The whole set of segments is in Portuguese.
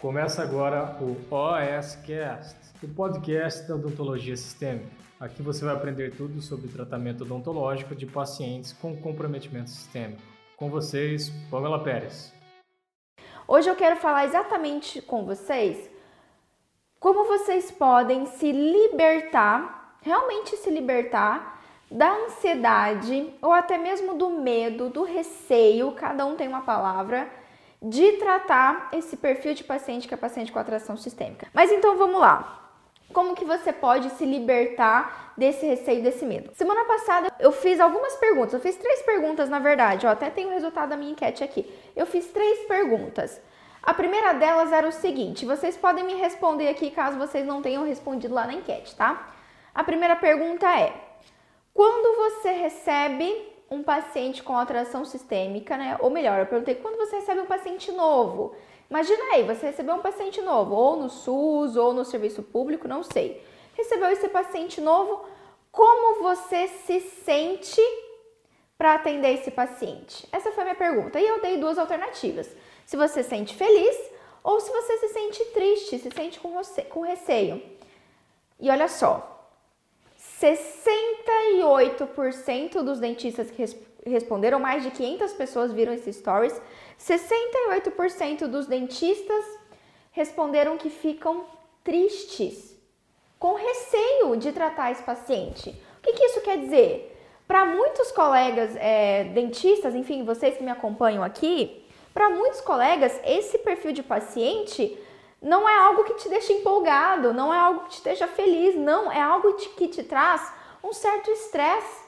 Começa agora o OSCast, o podcast da odontologia sistêmica. Aqui você vai aprender tudo sobre tratamento odontológico de pacientes com comprometimento sistêmico. Com vocês, Pamela Pérez. Hoje eu quero falar exatamente com vocês como vocês podem se libertar, realmente se libertar da ansiedade ou até mesmo do medo, do receio, cada um tem uma palavra, de tratar esse perfil de paciente que é paciente com atração sistêmica. Mas então vamos lá. Como que você pode se libertar desse receio, desse medo? Semana passada eu fiz algumas perguntas, eu fiz três perguntas na verdade, eu até tenho o resultado da minha enquete aqui. Eu fiz três perguntas. A primeira delas era o seguinte: vocês podem me responder aqui caso vocês não tenham respondido lá na enquete, tá? A primeira pergunta é: quando você recebe um paciente com alteração sistêmica, né? Ou melhor, eu perguntei quando você recebe um paciente novo. Imagina aí, você recebeu um paciente novo, ou no SUS, ou no serviço público, não sei. Recebeu esse paciente novo, como você se sente para atender esse paciente? Essa foi a minha pergunta. E eu dei duas alternativas. Se você se sente feliz ou se você se sente triste, se sente com, você, com receio. E olha só, 68% dos dentistas que responderam, mais de 500 pessoas viram esses stories, 68% dos dentistas responderam que ficam tristes, com receio de tratar esse paciente. O que, que isso quer dizer? Para muitos colegas é, dentistas, enfim, vocês que me acompanham aqui, para muitos colegas, esse perfil de paciente não é algo que te deixa empolgado, não é algo que te deixa feliz, não, é algo que te traz um certo estresse,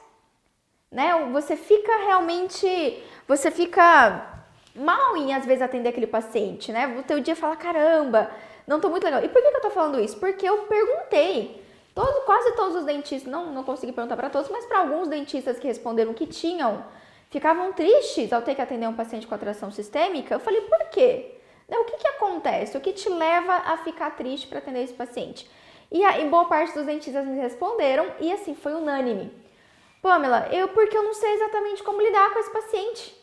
né? Você fica realmente, você fica mal em às vezes atender aquele paciente, né? O teu dia fala, caramba, não tô muito legal. E por que, que eu tô falando isso? Porque eu perguntei, todo, quase todos os dentistas, não, não consegui perguntar para todos, mas para alguns dentistas que responderam que tinham, ficavam tristes ao ter que atender um paciente com atração sistêmica, eu falei, por quê? Né, o que, que acontece? O que te leva a ficar triste para atender esse paciente? E aí, boa parte dos dentistas me responderam e assim, foi unânime. Pamela, eu porque eu não sei exatamente como lidar com esse paciente.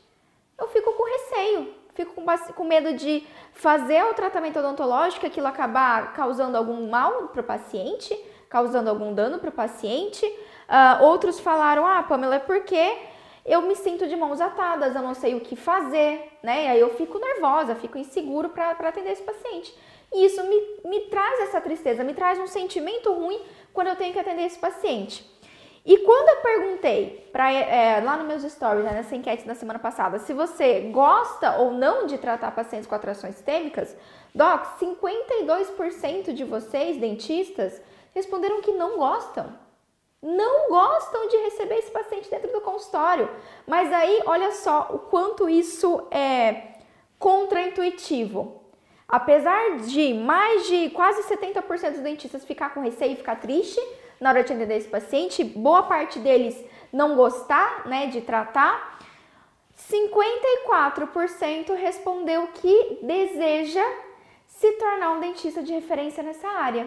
Eu fico com receio, fico com, com medo de fazer o tratamento odontológico, aquilo acabar causando algum mal para o paciente, causando algum dano para o paciente. Uh, outros falaram, ah, Pamela, é porque eu me sinto de mãos atadas, eu não sei o que fazer, né? E aí eu fico nervosa, fico inseguro para atender esse paciente. E isso me, me traz essa tristeza, me traz um sentimento ruim quando eu tenho que atender esse paciente. E quando eu perguntei pra, é, lá nos meus stories, né, nessa enquete da semana passada, se você gosta ou não de tratar pacientes com atrações sistêmicas, Doc, 52% de vocês, dentistas, responderam que não gostam não gostam de receber esse paciente dentro do consultório. Mas aí, olha só o quanto isso é contraintuitivo. Apesar de mais de quase 70% dos dentistas ficar com receio e ficar triste na hora de atender esse paciente, boa parte deles não gostar, né, de tratar, 54% respondeu que deseja se tornar um dentista de referência nessa área.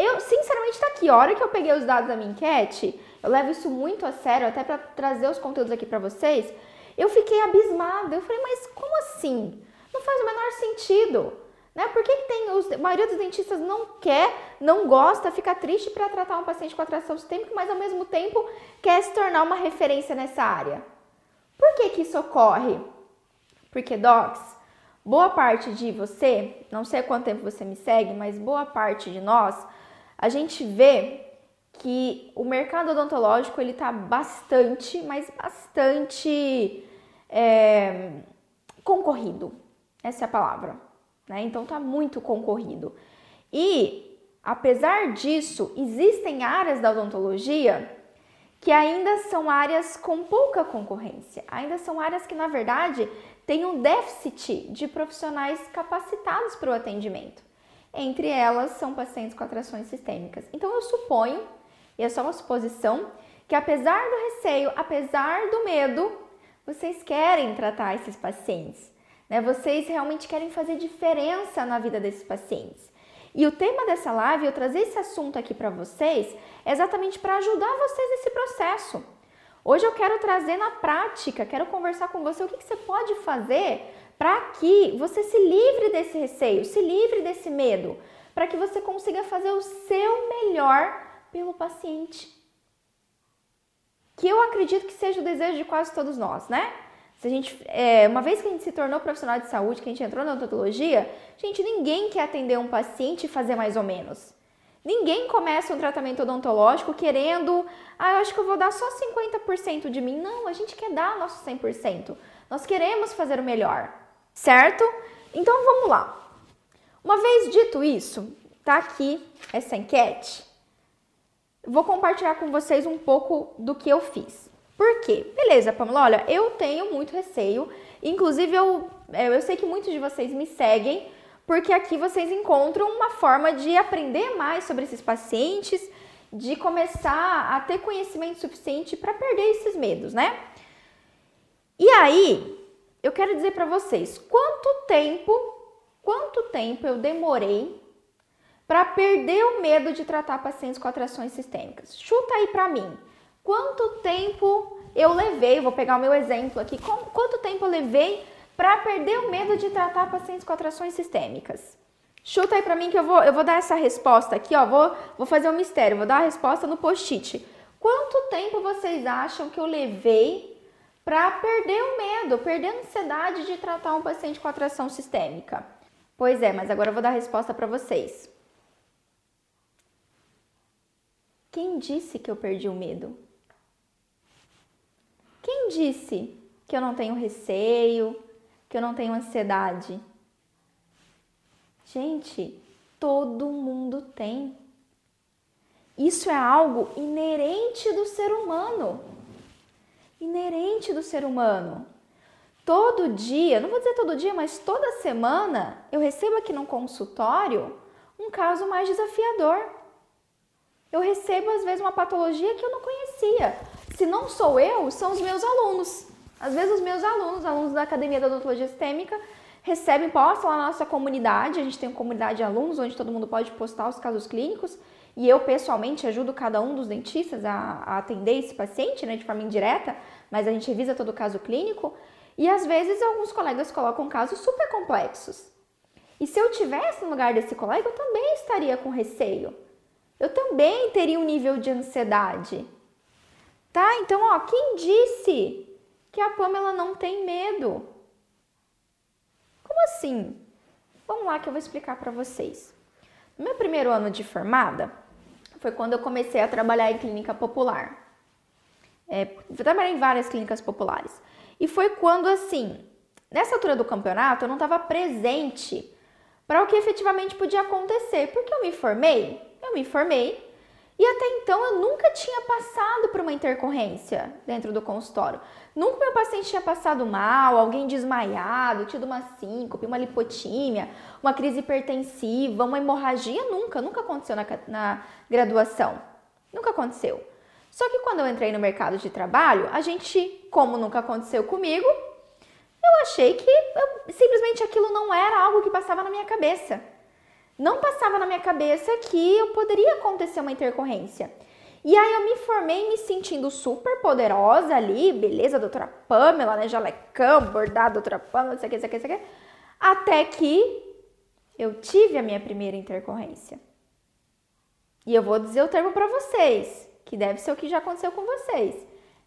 Eu, sinceramente, tá aqui. A hora que eu peguei os dados da minha enquete, eu levo isso muito a sério, até para trazer os conteúdos aqui para vocês. Eu fiquei abismada. Eu falei, mas como assim? Não faz o menor sentido. Né? Por que, que tem os, a maioria dos dentistas não quer, não gosta, fica triste para tratar um paciente com atração sistêmica, mas ao mesmo tempo quer se tornar uma referência nessa área? Por que, que isso ocorre? Porque, docs, boa parte de você, não sei há quanto tempo você me segue, mas boa parte de nós a gente vê que o mercado odontológico ele está bastante, mas bastante é, concorrido. Essa é a palavra. Né? Então está muito concorrido. E apesar disso, existem áreas da odontologia que ainda são áreas com pouca concorrência, ainda são áreas que, na verdade, têm um déficit de profissionais capacitados para o atendimento. Entre elas são pacientes com atrações sistêmicas. Então eu suponho, e é só uma suposição, que apesar do receio, apesar do medo, vocês querem tratar esses pacientes. Né? Vocês realmente querem fazer diferença na vida desses pacientes. E o tema dessa live, eu trazer esse assunto aqui para vocês, é exatamente para ajudar vocês nesse processo. Hoje eu quero trazer na prática, quero conversar com você o que, que você pode fazer para que você se livre desse receio, se livre desse medo, para que você consiga fazer o seu melhor pelo paciente. Que eu acredito que seja o desejo de quase todos nós, né? Se a gente, é, uma vez que a gente se tornou profissional de saúde, que a gente entrou na odontologia, gente, ninguém quer atender um paciente e fazer mais ou menos. Ninguém começa um tratamento odontológico querendo, ah, eu acho que eu vou dar só 50% de mim. Não, a gente quer dar nosso 100%. Nós queremos fazer o melhor, certo? Então vamos lá. Uma vez dito isso, tá aqui essa enquete. Vou compartilhar com vocês um pouco do que eu fiz. Por quê? Beleza, Pamela, olha, eu tenho muito receio. Inclusive, eu, é, eu sei que muitos de vocês me seguem porque aqui vocês encontram uma forma de aprender mais sobre esses pacientes, de começar a ter conhecimento suficiente para perder esses medos, né? E aí, eu quero dizer para vocês, quanto tempo, quanto tempo eu demorei para perder o medo de tratar pacientes com atrações sistêmicas? Chuta aí para mim. Quanto tempo eu levei, vou pegar o meu exemplo aqui, quanto tempo eu levei para perder o medo de tratar pacientes com atrações sistêmicas? Chuta aí para mim que eu vou, eu vou dar essa resposta aqui, ó, vou, vou fazer um mistério, vou dar a resposta no post-it. Quanto tempo vocês acham que eu levei para perder o medo, perder a ansiedade de tratar um paciente com atração sistêmica? Pois é, mas agora eu vou dar a resposta para vocês. Quem disse que eu perdi o medo? Quem disse que eu não tenho receio, que eu não tenho ansiedade? Gente, todo mundo tem. Isso é algo inerente do ser humano. Inerente do ser humano. Todo dia, não vou dizer todo dia, mas toda semana eu recebo aqui no consultório um caso mais desafiador. Eu recebo às vezes uma patologia que eu não conhecia. Se não sou eu, são os meus alunos. Às vezes os meus alunos, alunos da Academia da Odontologia Sistêmica, recebem, postam na nossa comunidade, a gente tem uma comunidade de alunos onde todo mundo pode postar os casos clínicos e eu pessoalmente ajudo cada um dos dentistas a, a atender esse paciente, né, de forma indireta, mas a gente revisa todo o caso clínico e às vezes alguns colegas colocam casos super complexos. E se eu tivesse no lugar desse colega, eu também estaria com receio. Eu também teria um nível de ansiedade. Tá? Então, ó, quem disse que a Pamela não tem medo. Como assim? Vamos lá que eu vou explicar para vocês. Meu primeiro ano de formada foi quando eu comecei a trabalhar em clínica popular. É, trabalhei em várias clínicas populares. E foi quando, assim, nessa altura do campeonato, eu não estava presente para o que efetivamente podia acontecer. Porque eu me formei, eu me formei e até então eu nunca tinha passado por uma intercorrência dentro do consultório. Nunca meu paciente tinha passado mal, alguém desmaiado, tido uma síncope, uma lipotímia, uma crise hipertensiva, uma hemorragia, nunca, nunca aconteceu na, na graduação. Nunca aconteceu. Só que quando eu entrei no mercado de trabalho, a gente, como nunca aconteceu comigo, eu achei que eu, simplesmente aquilo não era algo que passava na minha cabeça não passava na minha cabeça que eu poderia acontecer uma intercorrência. E aí eu me formei me sentindo super poderosa ali, beleza, doutora Pamela, né, jalecão, bordado, doutora Pamela, o que, não sei o que, o que, até que eu tive a minha primeira intercorrência. E eu vou dizer o termo para vocês, que deve ser o que já aconteceu com vocês.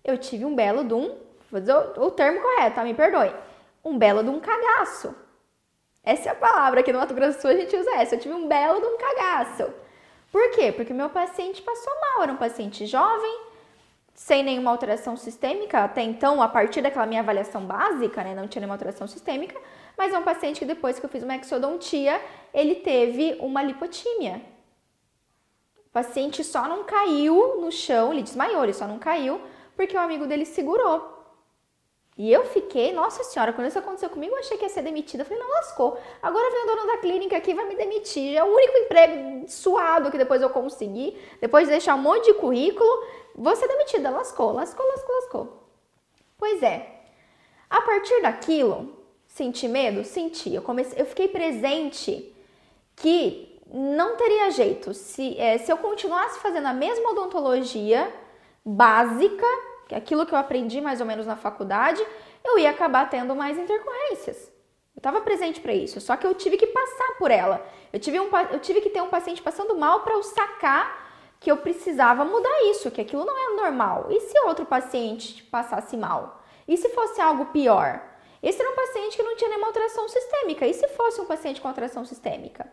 Eu tive um belo de um, vou dizer o, o termo correto, tá? Me perdoe. Um belo de um cagaço. Essa é a palavra, aqui no Mato Grosso do Sul a gente usa essa. Eu tive um belo de um cagaço. Por quê? Porque meu paciente passou mal, era um paciente jovem, sem nenhuma alteração sistêmica, até então, a partir daquela minha avaliação básica, né, não tinha nenhuma alteração sistêmica, mas é um paciente que depois que eu fiz uma exodontia, ele teve uma lipotímia. O paciente só não caiu no chão, ele desmaiou, ele só não caiu porque o amigo dele segurou. E eu fiquei, nossa senhora, quando isso aconteceu comigo, eu achei que ia ser demitida. Eu falei, não, lascou. Agora vem o dono da clínica aqui vai me demitir. É o único emprego suado que depois eu consegui. Depois de deixar um monte de currículo, vou ser demitida. Lascou, lascou, lascou, lascou. Pois é. A partir daquilo, senti medo? Senti. Eu, comecei, eu fiquei presente que não teria jeito. Se, é, se eu continuasse fazendo a mesma odontologia básica, que aquilo que eu aprendi mais ou menos na faculdade, eu ia acabar tendo mais intercorrências. Eu estava presente para isso, só que eu tive que passar por ela. Eu tive, um, eu tive que ter um paciente passando mal para eu sacar que eu precisava mudar isso, que aquilo não é normal. E se outro paciente passasse mal? E se fosse algo pior? Esse era um paciente que não tinha nenhuma alteração sistêmica. E se fosse um paciente com alteração sistêmica?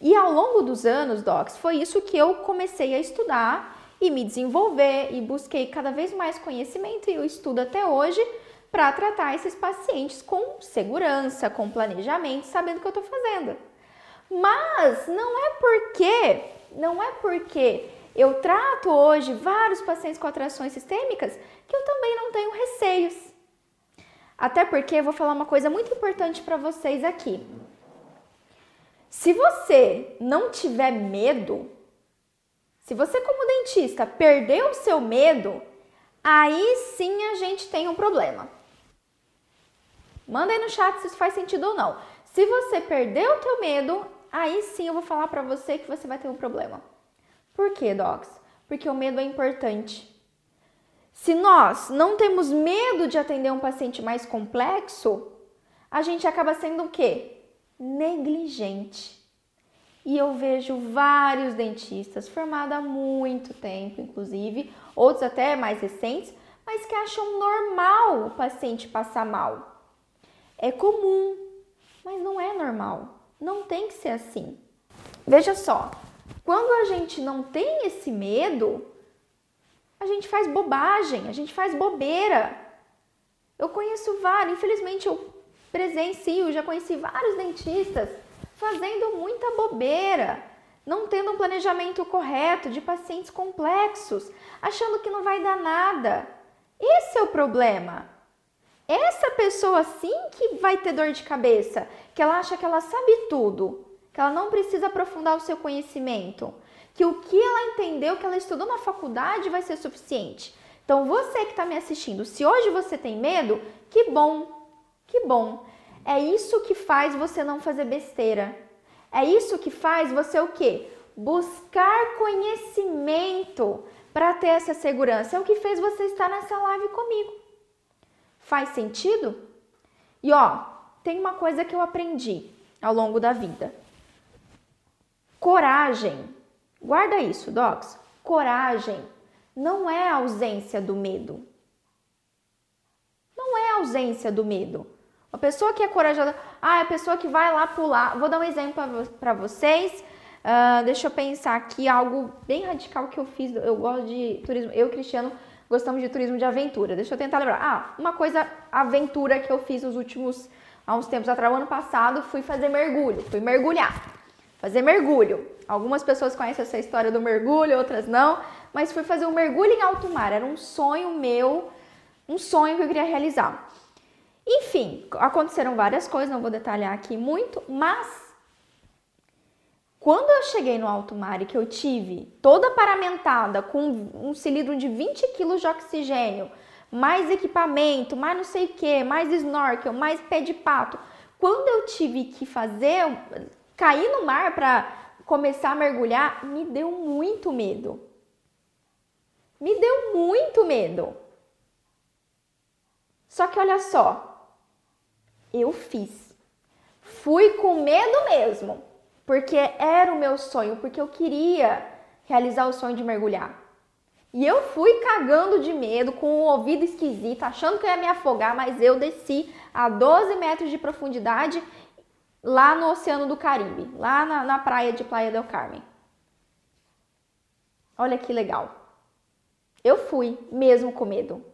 E ao longo dos anos, docs, foi isso que eu comecei a estudar e me desenvolver e busquei cada vez mais conhecimento e eu estudo até hoje para tratar esses pacientes com segurança, com planejamento, sabendo o que eu estou fazendo. Mas não é porque, não é porque eu trato hoje vários pacientes com atrações sistêmicas que eu também não tenho receios. Até porque eu vou falar uma coisa muito importante para vocês aqui. Se você não tiver medo, se você como dentista perdeu o seu medo, aí sim a gente tem um problema. Manda aí no chat se isso faz sentido ou não. Se você perdeu o teu medo, aí sim eu vou falar para você que você vai ter um problema. Por quê, docs? Porque o medo é importante. Se nós não temos medo de atender um paciente mais complexo, a gente acaba sendo o quê? Negligente. E eu vejo vários dentistas formados há muito tempo, inclusive, outros até mais recentes, mas que acham normal o paciente passar mal. É comum, mas não é normal. Não tem que ser assim. Veja só, quando a gente não tem esse medo, a gente faz bobagem, a gente faz bobeira. Eu conheço vários, infelizmente eu presencio, já conheci vários dentistas fazendo muita bobeira, não tendo um planejamento correto de pacientes complexos, achando que não vai dar nada. Esse é o problema. Essa pessoa sim que vai ter dor de cabeça, que ela acha que ela sabe tudo, que ela não precisa aprofundar o seu conhecimento, que o que ela entendeu, que ela estudou na faculdade vai ser suficiente. Então, você que está me assistindo, se hoje você tem medo, que bom, que bom. É isso que faz você não fazer besteira. É isso que faz você o quê? Buscar conhecimento para ter essa segurança. É o que fez você estar nessa live comigo. Faz sentido? E ó, tem uma coisa que eu aprendi ao longo da vida. Coragem. Guarda isso, docs. Coragem não é a ausência do medo. Não é a ausência do medo. A pessoa que é corajosa, ah, é a pessoa que vai lá pular. Vou dar um exemplo para vocês. Uh, deixa eu pensar aqui algo bem radical que eu fiz. Eu gosto de turismo. Eu, Cristiano, gostamos de turismo de aventura. Deixa eu tentar lembrar. Ah, uma coisa aventura que eu fiz nos últimos, há uns tempos atrás, ano passado, fui fazer mergulho, fui mergulhar. Fazer mergulho. Algumas pessoas conhecem essa história do mergulho, outras não, mas fui fazer um mergulho em alto mar. Era um sonho meu, um sonho que eu queria realizar. Enfim, aconteceram várias coisas, não vou detalhar aqui muito, mas quando eu cheguei no alto mar e que eu tive toda paramentada com um cilindro de 20 kg de oxigênio, mais equipamento, mais não sei o que, mais snorkel, mais pé de pato, quando eu tive que fazer, cair no mar para começar a mergulhar, me deu muito medo. Me deu muito medo. Só que olha só, eu fiz. Fui com medo mesmo porque era o meu sonho, porque eu queria realizar o sonho de mergulhar. E eu fui cagando de medo, com o ouvido esquisito, achando que eu ia me afogar, mas eu desci a 12 metros de profundidade lá no Oceano do Caribe, lá na, na praia de Playa del Carmen. Olha que legal. Eu fui mesmo com medo.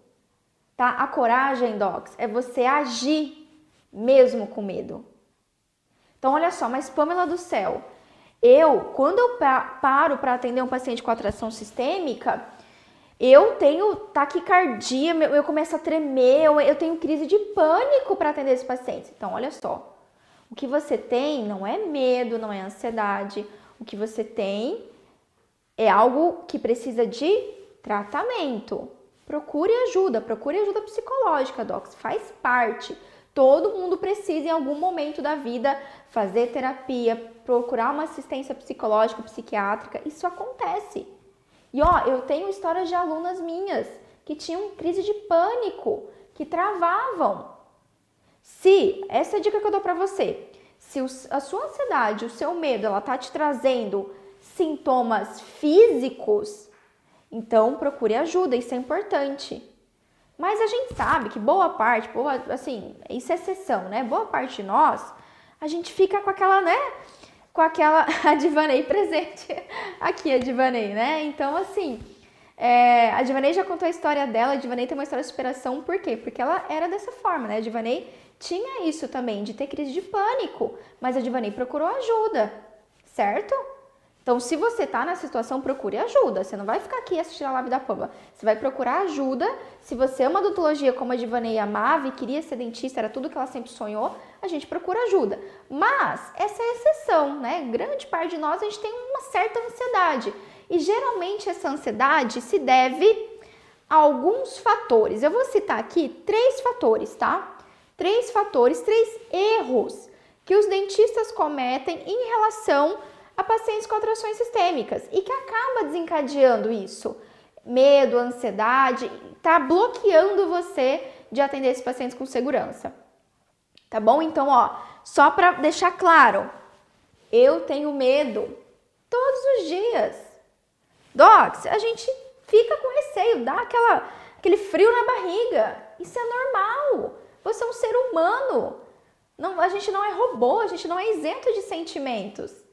Tá? A coragem, docs, é você agir mesmo com medo. Então, olha só, mas Pamela do céu, eu, quando eu paro para atender um paciente com atração sistêmica, eu tenho taquicardia, eu começo a tremer, eu tenho crise de pânico para atender esse paciente. Então, olha só, o que você tem não é medo, não é ansiedade, o que você tem é algo que precisa de tratamento. Procure ajuda, procure ajuda psicológica, docs, faz parte. Todo mundo precisa, em algum momento da vida, fazer terapia, procurar uma assistência psicológica, psiquiátrica. Isso acontece. E ó, eu tenho histórias de alunas minhas que tinham crise de pânico, que travavam. Se, essa é a dica que eu dou para você, se a sua ansiedade, o seu medo, ela tá te trazendo sintomas físicos, então procure ajuda, isso é importante. Mas a gente sabe que boa parte, boa, assim, isso é exceção, né? Boa parte de nós, a gente fica com aquela, né? Com aquela. A Divanei presente. Aqui, a Divanei, né? Então, assim. É, a Divanei já contou a história dela, a Divanei tem uma história de superação, por quê? Porque ela era dessa forma, né? A Divanei tinha isso também, de ter crise de pânico, mas a Divanei procurou ajuda, certo? Então, se você está nessa situação, procure ajuda. Você não vai ficar aqui assistindo a live da Pamba. Você vai procurar ajuda. Se você ama odontologia como a Divanei amava e queria ser dentista, era tudo que ela sempre sonhou, a gente procura ajuda. Mas essa é a exceção, né? Grande parte de nós a gente tem uma certa ansiedade. E geralmente essa ansiedade se deve a alguns fatores. Eu vou citar aqui três fatores, tá? Três fatores, três erros que os dentistas cometem em relação a pacientes com atrações sistêmicas e que acaba desencadeando isso. Medo, ansiedade, tá bloqueando você de atender esses pacientes com segurança. Tá bom? Então, ó, só para deixar claro, eu tenho medo todos os dias. Docs, a gente fica com receio, dá aquela, aquele frio na barriga. Isso é normal. Você é um ser humano. Não, a gente não é robô, a gente não é isento de sentimentos.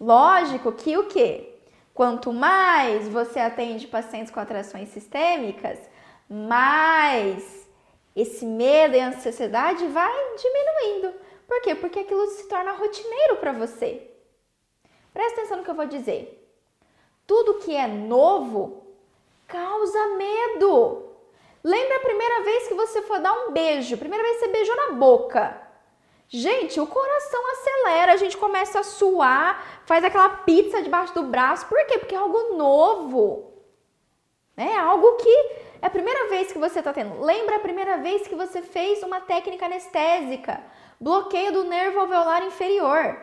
Lógico que o quê? Quanto mais você atende pacientes com atrações sistêmicas, mais esse medo e ansiedade vai diminuindo. Por quê? Porque aquilo se torna rotineiro para você. Presta atenção no que eu vou dizer. Tudo que é novo causa medo. Lembra a primeira vez que você for dar um beijo? Primeira vez que você beijou na boca. Gente, o coração acelera, a gente começa a suar, faz aquela pizza debaixo do braço. Por quê? Porque é algo novo. É algo que é a primeira vez que você está tendo. Lembra a primeira vez que você fez uma técnica anestésica? Bloqueio do nervo alveolar inferior.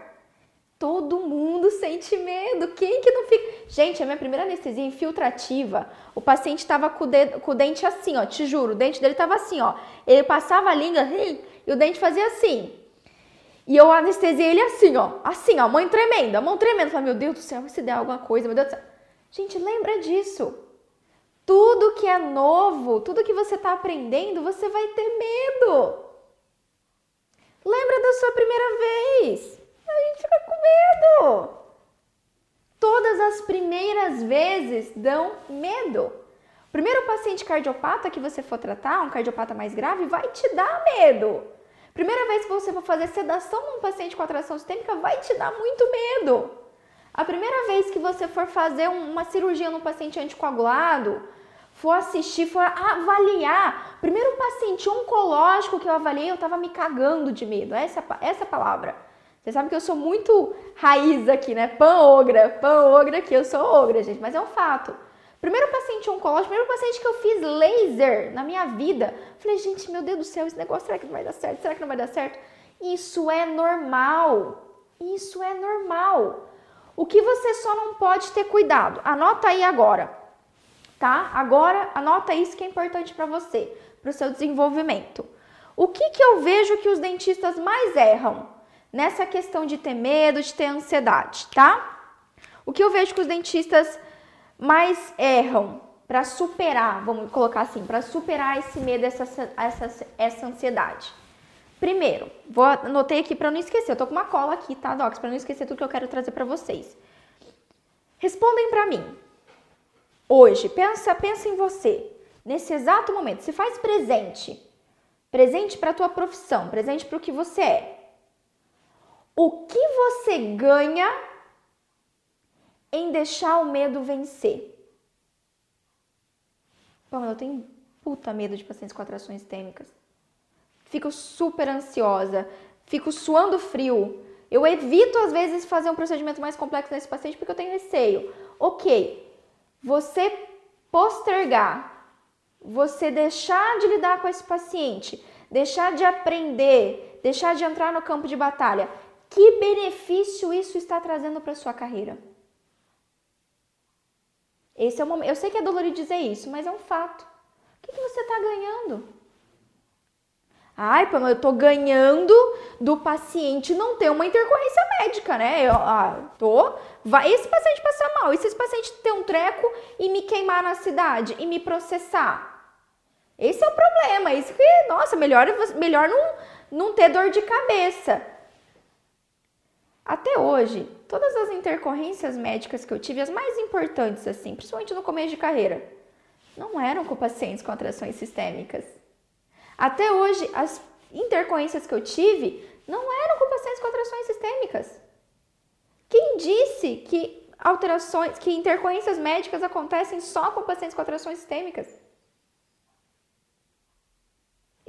Todo mundo sente medo. Quem que não fica? Gente, a minha primeira anestesia infiltrativa, o paciente estava com, com, o dente assim, ó, te juro, o dente dele estava assim, ó. Ele passava a língua e o dente fazia assim. E eu anestesiei ele assim, ó. Assim, ó, mãe tremenda, mão tremenda. Falei, meu Deus do céu, se der alguma coisa, meu Deus do céu. Gente, lembra disso. Tudo que é novo, tudo que você está aprendendo, você vai ter medo. Lembra da sua primeira vez? A gente fica com medo. Todas as primeiras vezes dão medo. Primeiro paciente cardiopata que você for tratar, um cardiopata mais grave, vai te dar medo. Primeira vez que você for fazer sedação num paciente com atração sistêmica vai te dar muito medo. A primeira vez que você for fazer uma cirurgia num paciente anticoagulado, for assistir, for avaliar. Primeiro paciente oncológico que eu avaliei, eu tava me cagando de medo. Essa, essa palavra. Você sabe que eu sou muito raiz aqui, né? Pan-ogra, pan-ogra aqui, eu sou ogra, gente, mas é um fato. Primeiro paciente oncológico, primeiro paciente que eu fiz laser na minha vida. Falei, gente, meu Deus do céu, esse negócio será que não vai dar certo? Será que não vai dar certo? Isso é normal. Isso é normal. O que você só não pode ter cuidado, anota aí agora, tá? Agora, anota isso que é importante para você, para o seu desenvolvimento. O que, que eu vejo que os dentistas mais erram nessa questão de ter medo, de ter ansiedade, tá? O que eu vejo que os dentistas mais erram para superar, vamos colocar assim, para superar esse medo, essa, essa, essa ansiedade? Primeiro, vou anotei aqui para não esquecer, eu tô com uma cola aqui, tá, Docs, para não esquecer tudo que eu quero trazer para vocês. Respondem para mim. Hoje, pensa, pensa em você. Nesse exato momento, se faz presente. Presente para a tua profissão, presente para o que você é. O que você ganha em deixar o medo vencer. Bom, eu tenho puta medo de pacientes com atrações têmicas. Fico super ansiosa, fico suando frio. Eu evito, às vezes, fazer um procedimento mais complexo nesse paciente porque eu tenho receio. Ok, você postergar, você deixar de lidar com esse paciente, deixar de aprender, deixar de entrar no campo de batalha, que benefício isso está trazendo para sua carreira? Esse é o momento. Eu sei que é dolorido dizer isso, mas é um fato. O que, que você está ganhando? Ai, Pamela, eu tô ganhando do paciente não ter uma intercorrência médica, né? Eu ah, tô. Vai esse paciente passar mal, e se esse paciente ter um treco e me queimar na cidade e me processar? Esse é o problema. Isso que, nossa, melhor, melhor não, não ter dor de cabeça. Até hoje, todas as intercorrências médicas que eu tive, as mais importantes, assim, principalmente no começo de carreira, não eram com pacientes com atrações sistêmicas. Até hoje, as intercorrências que eu tive não eram com pacientes com alterações sistêmicas. Quem disse que alterações, que intercorrências médicas acontecem só com pacientes com alterações sistêmicas?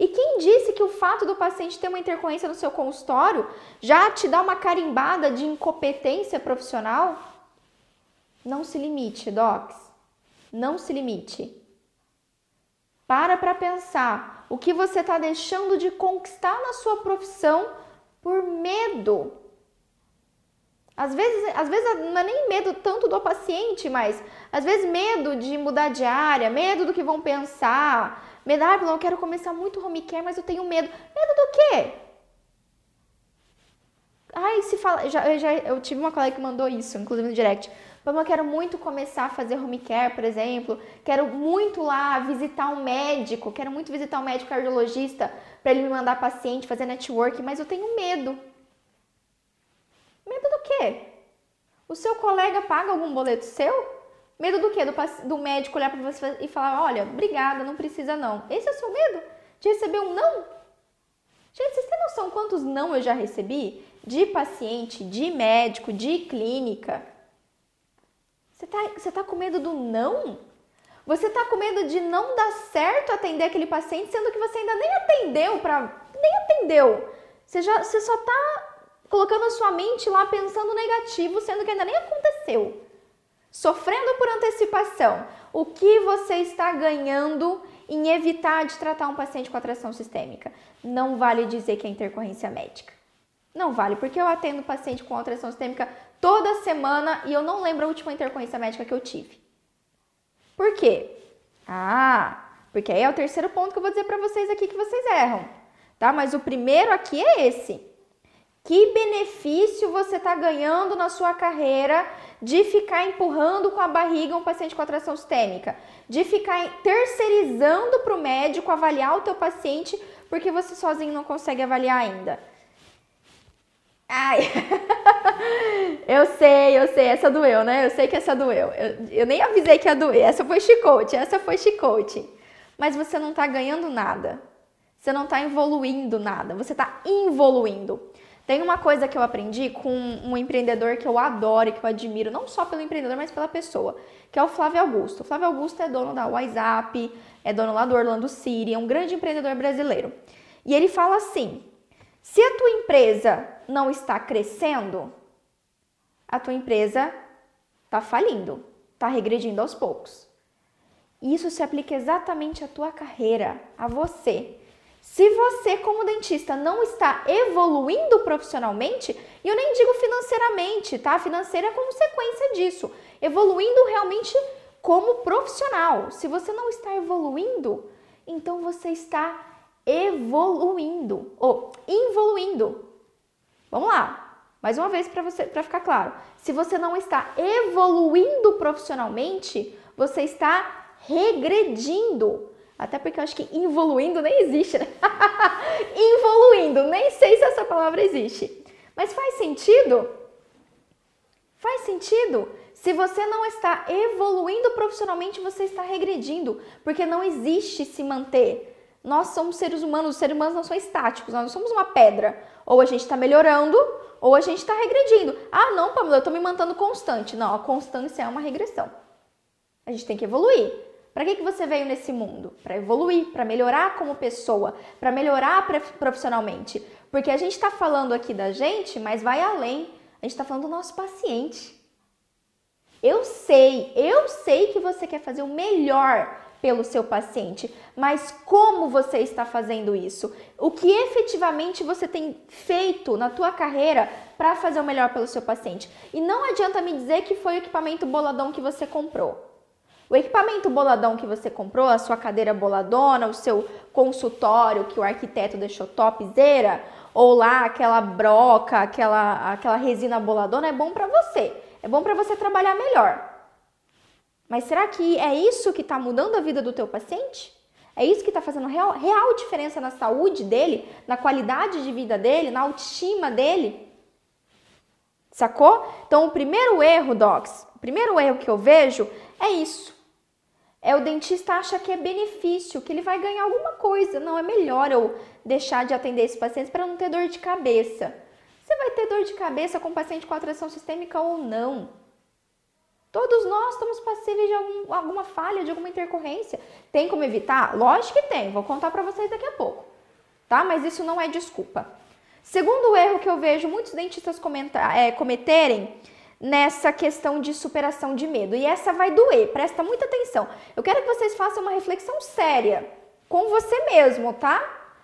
E quem disse que o fato do paciente ter uma intercorrência no seu consultório já te dá uma carimbada de incompetência profissional? Não se limite, docs. Não se limite. Para para pensar o que você está deixando de conquistar na sua profissão por medo. Às vezes, às vezes não é nem medo tanto do paciente, mas às vezes medo de mudar de área, medo do que vão pensar, medo, ah, eu quero começar muito home care, mas eu tenho medo. Medo do quê? Ai, se fala, já, eu, já, eu tive uma colega que mandou isso, inclusive no direct. Mas eu quero muito começar a fazer home care, por exemplo. Quero muito lá visitar um médico, quero muito visitar um médico cardiologista para ele me mandar paciente, fazer network, mas eu tenho medo. Medo do quê? O seu colega paga algum boleto seu? Medo do quê? Do, do médico olhar para você e falar: olha, obrigada, não precisa não. Esse é o seu medo? De receber um não? Gente, vocês têm noção quantos não eu já recebi? De paciente, de médico, de clínica você tá, você tá com medo do não? Você tá com medo de não dar certo atender aquele paciente, sendo que você ainda nem atendeu para nem atendeu. Você já você só tá colocando a sua mente lá pensando negativo, sendo que ainda nem aconteceu. Sofrendo por antecipação. O que você está ganhando em evitar de tratar um paciente com atração sistêmica? Não vale dizer que é intercorrência médica. Não vale, porque eu atendo paciente com atração sistêmica toda semana e eu não lembro a última intercorrência médica que eu tive. Por quê? Ah, porque aí é o terceiro ponto que eu vou dizer para vocês aqui que vocês erram, tá? Mas o primeiro aqui é esse. Que benefício você está ganhando na sua carreira de ficar empurrando com a barriga um paciente com atração sistêmica? De ficar terceirizando para o médico avaliar o teu paciente porque você sozinho não consegue avaliar ainda? Ai, eu sei, eu sei, essa doeu, né? Eu sei que essa doeu. Eu, eu nem avisei que ia doer. Essa foi chicote, essa foi chicote. Mas você não tá ganhando nada. Você não tá evoluindo nada. Você tá involuindo. Tem uma coisa que eu aprendi com um empreendedor que eu adoro e que eu admiro, não só pelo empreendedor, mas pela pessoa, que é o Flávio Augusto. O Flávio Augusto é dono da WhatsApp, é dono lá do Orlando City, é um grande empreendedor brasileiro. E ele fala assim: se a tua empresa não está crescendo, a tua empresa está falindo, está regredindo aos poucos. Isso se aplica exatamente à tua carreira, a você. Se você, como dentista, não está evoluindo profissionalmente, e eu nem digo financeiramente, tá? Financeira é consequência disso. Evoluindo realmente como profissional. Se você não está evoluindo, então você está evoluindo ou involuindo. Vamos lá. Mais uma vez para você para ficar claro. Se você não está evoluindo profissionalmente, você está regredindo. Até porque eu acho que evoluindo nem existe, né? Involuindo, nem sei se essa palavra existe. Mas faz sentido? Faz sentido? Se você não está evoluindo profissionalmente, você está regredindo, porque não existe se manter nós somos seres humanos, os seres humanos não são estáticos, nós não somos uma pedra. Ou a gente está melhorando, ou a gente está regredindo. Ah, não, Pamela, eu estou me mantendo constante. Não, a constância é uma regressão. A gente tem que evoluir. Para que, que você veio nesse mundo? Para evoluir, para melhorar como pessoa, para melhorar profissionalmente. Porque a gente está falando aqui da gente, mas vai além. A gente está falando do nosso paciente. Eu sei, eu sei que você quer fazer o melhor pelo seu paciente, mas como você está fazendo isso? O que efetivamente você tem feito na tua carreira para fazer o melhor pelo seu paciente? E não adianta me dizer que foi o equipamento boladão que você comprou. O equipamento boladão que você comprou, a sua cadeira boladona, o seu consultório que o arquiteto deixou topzera, ou lá aquela broca, aquela, aquela resina boladona, é bom para você. É bom para você trabalhar melhor. Mas será que é isso que está mudando a vida do teu paciente? É isso que está fazendo real, real diferença na saúde dele, na qualidade de vida dele, na autoestima dele? Sacou? Então, o primeiro erro, Docs, o primeiro erro que eu vejo é isso. É o dentista acha que é benefício, que ele vai ganhar alguma coisa. Não, é melhor eu deixar de atender esses pacientes para não ter dor de cabeça. Você vai ter dor de cabeça com paciente com atração sistêmica ou não? Todos nós estamos passíveis de algum, alguma falha, de alguma intercorrência. Tem como evitar? Lógico que tem, vou contar para vocês daqui a pouco. Tá? Mas isso não é desculpa. Segundo erro que eu vejo muitos dentistas comentar, é, cometerem nessa questão de superação de medo. E essa vai doer, presta muita atenção. Eu quero que vocês façam uma reflexão séria com você mesmo, tá?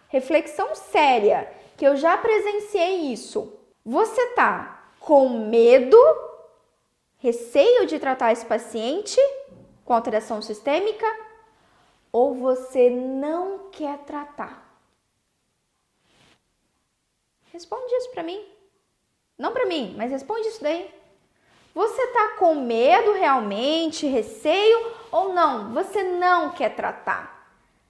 Reflexão séria, que eu já presenciei isso. Você tá com medo receio de tratar esse paciente com alteração sistêmica ou você não quer tratar? Responde isso para mim. Não para mim, mas responde isso daí. Você tá com medo realmente, receio ou não? Você não quer tratar.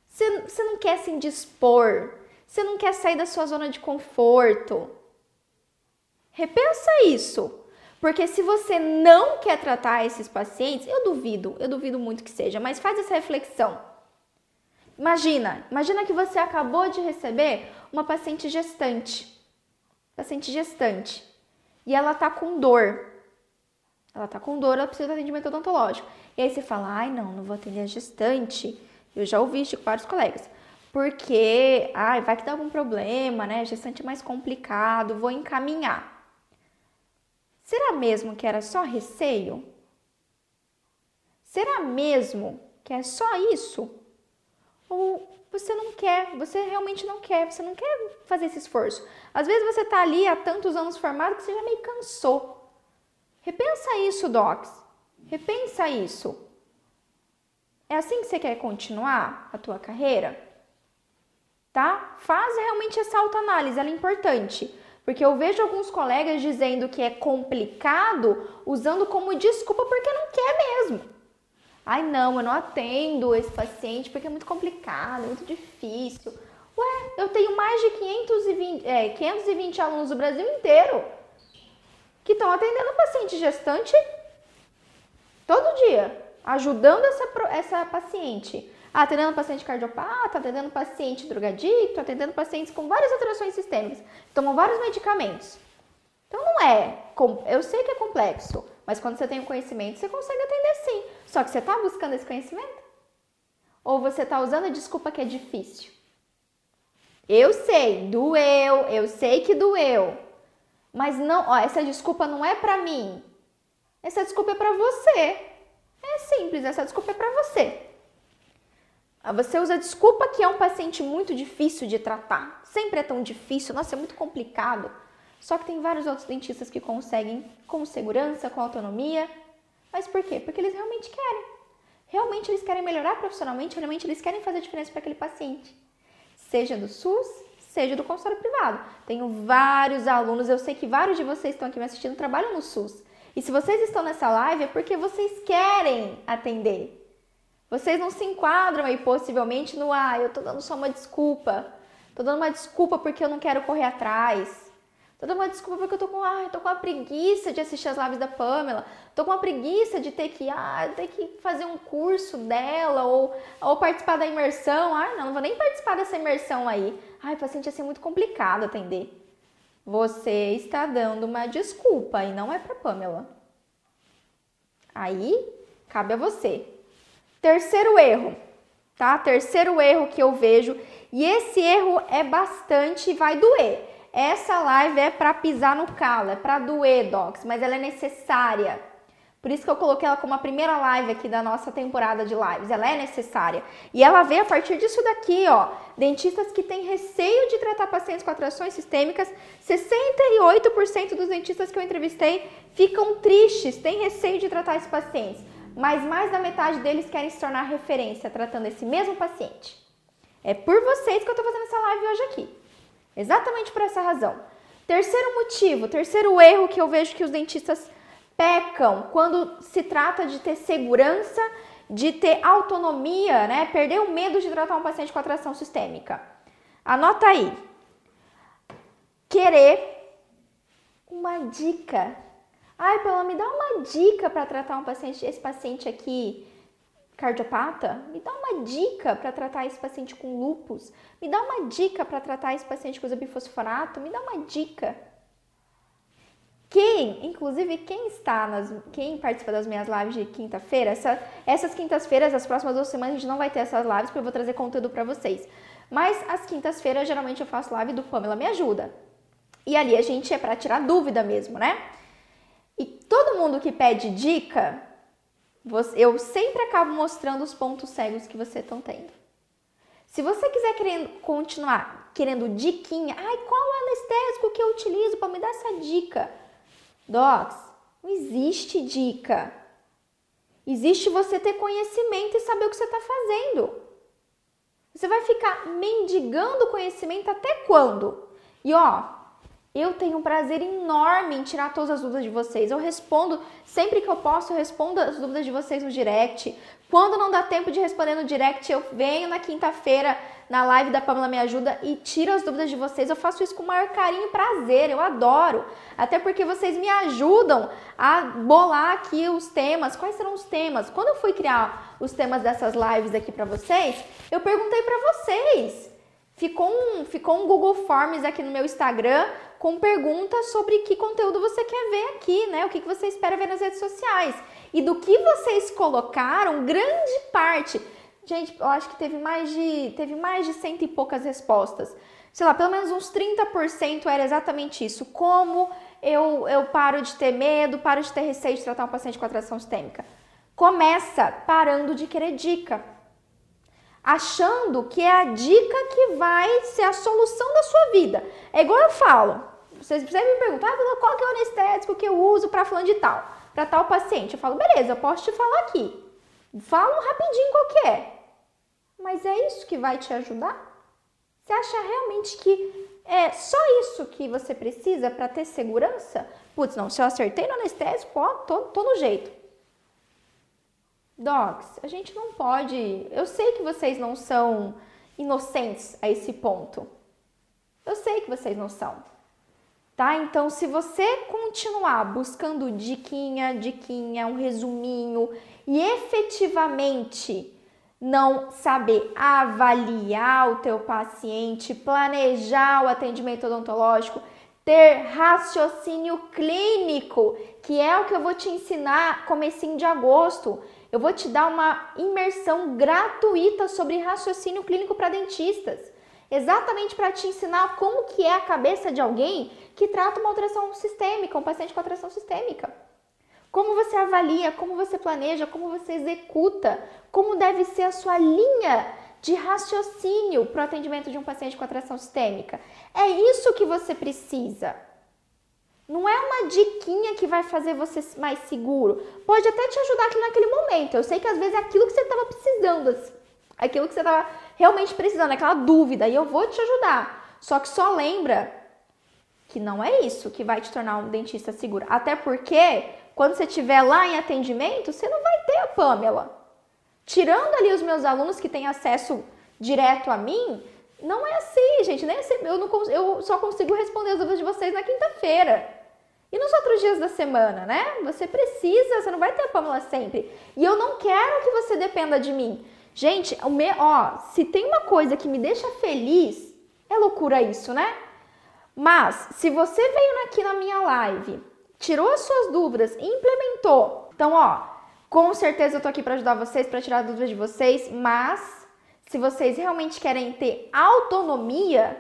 Você, você não quer se indispor. Você não quer sair da sua zona de conforto. Repensa isso. Porque se você não quer tratar esses pacientes, eu duvido, eu duvido muito que seja, mas faz essa reflexão. Imagina, imagina que você acabou de receber uma paciente gestante. Paciente gestante. E ela tá com dor. Ela tá com dor, ela precisa de atendimento odontológico. E aí você fala: "Ai, não, não vou atender a gestante". Eu já ouvi isso com vários colegas. Porque, ai, vai que dá algum problema, né? Gestante é mais complicado, vou encaminhar. Será mesmo que era só receio? Será mesmo que é só isso? Ou você não quer, você realmente não quer, você não quer fazer esse esforço. Às vezes você está ali há tantos anos formado que você já meio cansou. Repensa isso, Docs. Repensa isso. É assim que você quer continuar a tua carreira? Tá? Faz realmente essa autoanálise, ela é importante. Porque eu vejo alguns colegas dizendo que é complicado, usando como desculpa porque não quer mesmo. Ai, não, eu não atendo esse paciente porque é muito complicado, é muito difícil. Ué, eu tenho mais de 520, é, 520 alunos do Brasil inteiro que estão atendendo paciente gestante todo dia, ajudando essa, essa paciente ah, atendendo paciente cardiopata, atendendo paciente drogadicto, atendendo pacientes com várias alterações sistêmicas, tomam vários medicamentos. Então não é, eu sei que é complexo, mas quando você tem o conhecimento, você consegue atender sim. Só que você está buscando esse conhecimento? Ou você está usando a desculpa que é difícil? Eu sei, doeu, eu sei que doeu. Mas não, ó, essa desculpa não é para mim. Essa desculpa é para você. É simples, essa desculpa é para você. Ah, você usa desculpa que é um paciente muito difícil de tratar. Sempre é tão difícil, nossa, é muito complicado. Só que tem vários outros dentistas que conseguem com segurança, com autonomia. Mas por quê? Porque eles realmente querem. Realmente eles querem melhorar profissionalmente, realmente eles querem fazer diferença para aquele paciente. Seja do SUS, seja do consultório privado. Tenho vários alunos, eu sei que vários de vocês estão aqui me assistindo trabalham no SUS. E se vocês estão nessa live é porque vocês querem atender. Vocês não se enquadram aí possivelmente no ah, eu tô dando só uma desculpa. Tô dando uma desculpa porque eu não quero correr atrás. Tô dando uma desculpa porque eu tô com, ah, eu tô com uma preguiça de assistir as lives da Pamela. Tô com uma preguiça de ter que, ah, ter que fazer um curso dela ou, ou participar da imersão. Ah, não, não vou nem participar dessa imersão aí. Ai, paciente ia ser muito complicado atender. Você está dando uma desculpa e não é para Pamela. Aí cabe a você Terceiro erro, tá? Terceiro erro que eu vejo, e esse erro é bastante, vai doer. Essa live é para pisar no calo, é para doer, docs, mas ela é necessária. Por isso que eu coloquei ela como a primeira live aqui da nossa temporada de lives. Ela é necessária. E ela vem a partir disso daqui, ó. Dentistas que têm receio de tratar pacientes com atrações sistêmicas. 68% dos dentistas que eu entrevistei ficam tristes, têm receio de tratar esses pacientes. mas mais da metade deles querem se tornar referência tratando esse mesmo paciente. É por vocês que eu estou fazendo essa live hoje aqui. Exatamente por essa razão. Terceiro motivo, terceiro erro que eu vejo que os dentistas pecam quando se trata de ter segurança, de ter autonomia, né? Perder o medo de tratar um paciente com atração sistêmica. Anota aí. Querer uma dica. Ai, Paula, me dá uma dica para tratar um paciente, esse paciente aqui cardiopata? Me dá uma dica para tratar esse paciente com lupus? Me dá uma dica para tratar esse paciente com bifosfonato? Me dá uma dica. Quem, inclusive, quem está nas, quem participa das minhas lives de quinta-feira, essa, essas quintas-feiras, as próximas duas semanas, a gente não vai ter essas lives porque eu vou trazer conteúdo para vocês. Mas as quintas-feiras, geralmente eu faço live do Pamela Me Ajuda. E ali a gente é para tirar dúvida mesmo, né? E todo mundo que pede dica, eu sempre acabo mostrando os pontos cegos que você estão tendo. Se você quiser querendo continuar querendo diquinha, ai, qual anestésico que eu utilizo para me dar essa dica? Docs, não existe dica. Existe você ter conhecimento e saber o que você está fazendo. Você vai ficar mendigando conhecimento até quando? E ó, eu tenho um prazer enorme em tirar todas as dúvidas de vocês. Eu respondo sempre que eu posso, eu respondo as dúvidas de vocês no direct. Quando não dá tempo de responder no direct, eu venho na quinta-feira na live da Pamela Me Ajuda e tiro as dúvidas de vocês. Eu faço isso com o maior carinho e prazer, eu adoro. Até porque vocês me ajudam a bolar aqui os temas. Quais serão os temas? Quando eu fui criar os temas dessas lives aqui para vocês, eu perguntei para vocês. Ficou um, ficou um Google Forms aqui no meu Instagram com perguntas sobre que conteúdo você quer ver aqui, né? O que, que você espera ver nas redes sociais. E do que vocês colocaram, grande parte. Gente, eu acho que teve mais de, teve mais de cento e poucas respostas. Sei lá, pelo menos uns 30% era exatamente isso. Como eu, eu paro de ter medo, paro de ter receio de tratar um paciente com atração sistêmica? Começa parando de querer dica achando que é a dica que vai ser a solução da sua vida. É igual eu falo, vocês sempre me perguntam, ah, qual que é o anestésico que eu uso para falando de tal, para tal paciente? Eu falo, beleza, eu posso te falar aqui. Fala rapidinho qual que é. Mas é isso que vai te ajudar? Você acha realmente que é só isso que você precisa para ter segurança? Putz, não, se eu acertei no anestésico, ó, tô, tô no jeito. Docs, a gente não pode. Eu sei que vocês não são inocentes a esse ponto. Eu sei que vocês não são. Tá? Então, se você continuar buscando diquinha, diquinha, um resuminho e efetivamente não saber avaliar o teu paciente, planejar o atendimento odontológico, ter raciocínio clínico, que é o que eu vou te ensinar comecinho de agosto eu vou te dar uma imersão gratuita sobre raciocínio clínico para dentistas, exatamente para te ensinar como que é a cabeça de alguém que trata uma alteração sistêmica, um paciente com alteração sistêmica. Como você avalia, como você planeja, como você executa, como deve ser a sua linha de raciocínio para o atendimento de um paciente com atração sistêmica. É isso que você precisa. Não é uma diquinha que vai fazer você mais seguro. Pode até te ajudar aqui naquele momento. Eu sei que às vezes é aquilo que você estava precisando, assim. aquilo que você estava realmente precisando, aquela dúvida, e eu vou te ajudar. Só que só lembra que não é isso que vai te tornar um dentista seguro. Até porque quando você estiver lá em atendimento, você não vai ter a Pamela. Tirando ali os meus alunos que têm acesso direto a mim, não é assim, gente. Nem assim, eu, não, eu só consigo responder as dúvidas de vocês na quinta-feira. E nos outros dias da semana, né? Você precisa, você não vai ter a Pamela sempre. E eu não quero que você dependa de mim. Gente, o meu, ó, se tem uma coisa que me deixa feliz, é loucura isso, né? Mas se você veio aqui na minha live, tirou as suas dúvidas e implementou, então, ó, com certeza eu tô aqui para ajudar vocês, para tirar dúvidas de vocês, mas se vocês realmente querem ter autonomia,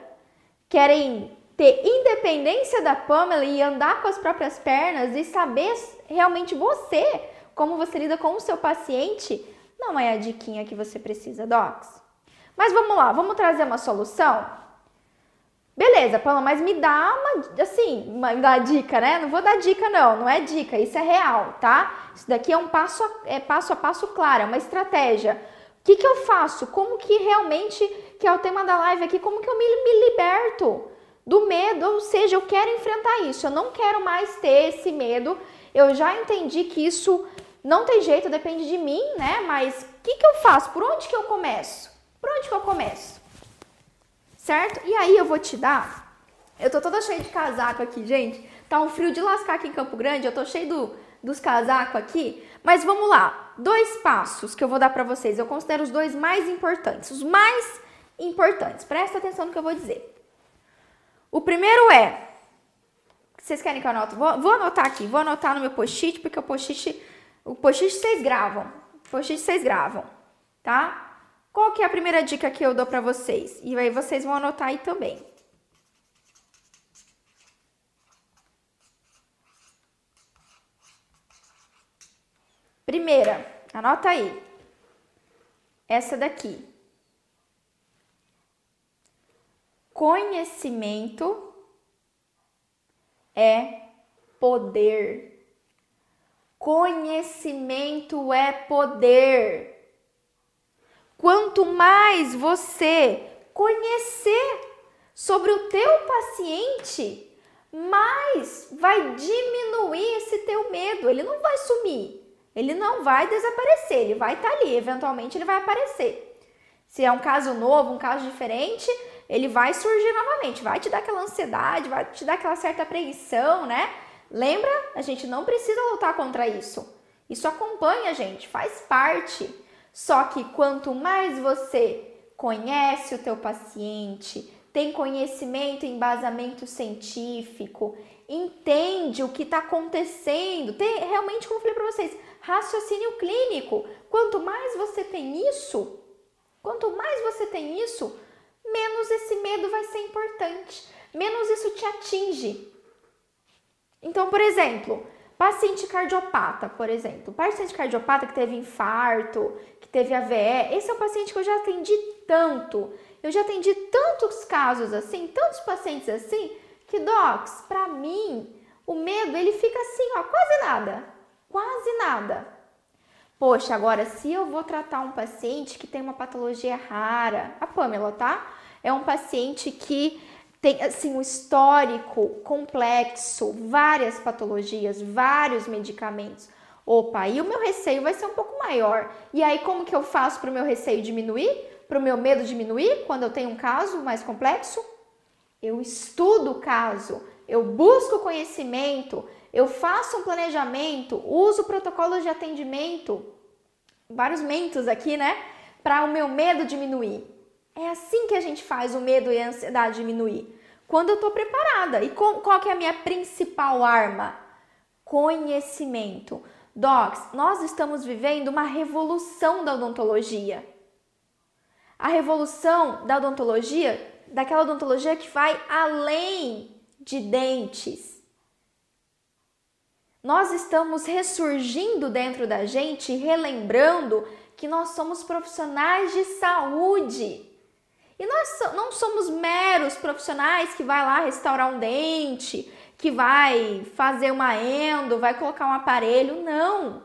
querem ter independência da Pamela e andar com as próprias pernas e saber realmente você, como você lida com o seu paciente, não é a diquinha que você precisa, docs. Mas vamos lá, vamos trazer uma solução? Beleza, Paula, mas me dá uma, assim, uma, me dá dica, né? Não vou dar dica não, não é dica, isso é real, tá? Isso daqui é um passo a, é passo a passo claro, é uma estratégia. O que, que eu faço? Como que realmente, que é o tema da live aqui, como que eu me, me liberto do medo? Ou seja, eu quero enfrentar isso, eu não quero mais ter esse medo. Eu já entendi que isso não tem jeito, depende de mim, né? Mas o que, que eu faço? Por onde que eu começo? Por onde que eu começo? certo? E aí eu vou te dar. Eu tô toda cheia de casaco aqui, gente. Tá um frio de lascar aqui em Campo Grande. Eu tô cheio do, dos casacos aqui. Mas vamos lá. Dois passos que eu vou dar para vocês. Eu considero os dois mais importantes. Os mais importantes. Presta atenção no que eu vou dizer. O primeiro é. Vocês querem que eu anote? Vou, vou anotar aqui. Vou anotar no meu post-it, porque o post-it. O post-it vocês gravam. Post-it vocês gravam. Tá? Qual que é a primeira dica que eu dou para vocês? E aí vocês vão anotar aí também. Primeira, anota aí. Essa daqui. Conhecimento é poder. Conhecimento é poder. Quanto mais você conhecer sobre o teu paciente, mais vai diminuir esse teu medo. Ele não vai sumir, ele não vai desaparecer, ele vai estar tá ali, eventualmente ele vai aparecer. Se é um caso novo, um caso diferente, ele vai surgir novamente, vai te dar aquela ansiedade, vai te dar aquela certa apreensão, né? Lembra? A gente não precisa lutar contra isso. Isso acompanha a gente, faz parte. Só que quanto mais você conhece o teu paciente, tem conhecimento, embasamento científico, entende o que está acontecendo, tem realmente, como eu falei para vocês, raciocínio clínico. Quanto mais você tem isso, quanto mais você tem isso, menos esse medo vai ser importante, menos isso te atinge. Então, por exemplo, paciente cardiopata, por exemplo, paciente cardiopata que teve infarto, teve AVE. Esse é um paciente que eu já atendi tanto. Eu já atendi tantos casos assim, tantos pacientes assim, que docs, para mim, o medo ele fica assim, ó, quase nada. Quase nada. Poxa, agora se eu vou tratar um paciente que tem uma patologia rara, a Pamela, tá? É um paciente que tem assim um histórico complexo, várias patologias, vários medicamentos. Opa, e o meu receio vai ser um pouco maior. E aí, como que eu faço para o meu receio diminuir? Para o meu medo diminuir quando eu tenho um caso mais complexo? Eu estudo o caso, eu busco conhecimento, eu faço um planejamento, uso protocolos de atendimento, vários mentos aqui, né? Para o meu medo diminuir. É assim que a gente faz o medo e a ansiedade diminuir. Quando eu estou preparada. E qual que é a minha principal arma? Conhecimento. Docs, nós estamos vivendo uma revolução da odontologia. A revolução da odontologia, daquela odontologia que vai além de dentes. Nós estamos ressurgindo dentro da gente, relembrando que nós somos profissionais de saúde. E nós não somos meros profissionais que vai lá restaurar um dente, que vai fazer uma endo, vai colocar um aparelho. Não.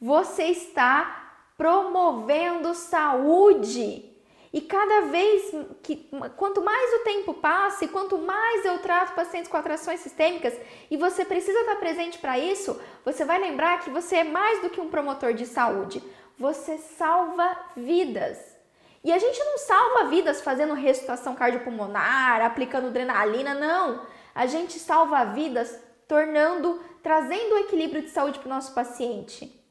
Você está promovendo saúde. E cada vez que, quanto mais o tempo passa e quanto mais eu trato pacientes com atrações sistêmicas e você precisa estar presente para isso, você vai lembrar que você é mais do que um promotor de saúde. Você salva vidas. E a gente não salva vidas fazendo ressuscitação cardiopulmonar, aplicando adrenalina, não a gente salva vidas tornando, trazendo o equilíbrio de saúde para o nosso paciente.